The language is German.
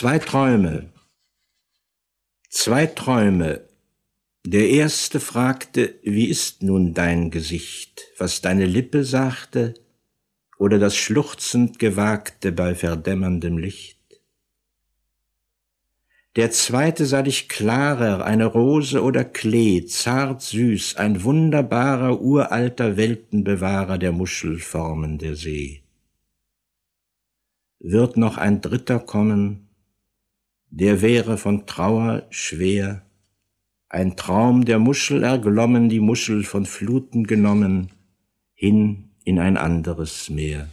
Zwei Träume. Zwei Träume. Der erste fragte, wie ist nun dein Gesicht, was deine Lippe sagte, oder das schluchzend Gewagte bei verdämmerndem Licht? Der zweite sah dich klarer, eine Rose oder Klee, zart süß, ein wunderbarer, uralter Weltenbewahrer der Muschelformen der See. Wird noch ein dritter kommen, der wäre von Trauer schwer, ein Traum der Muschel erglommen, die Muschel von Fluten genommen, hin in ein anderes Meer.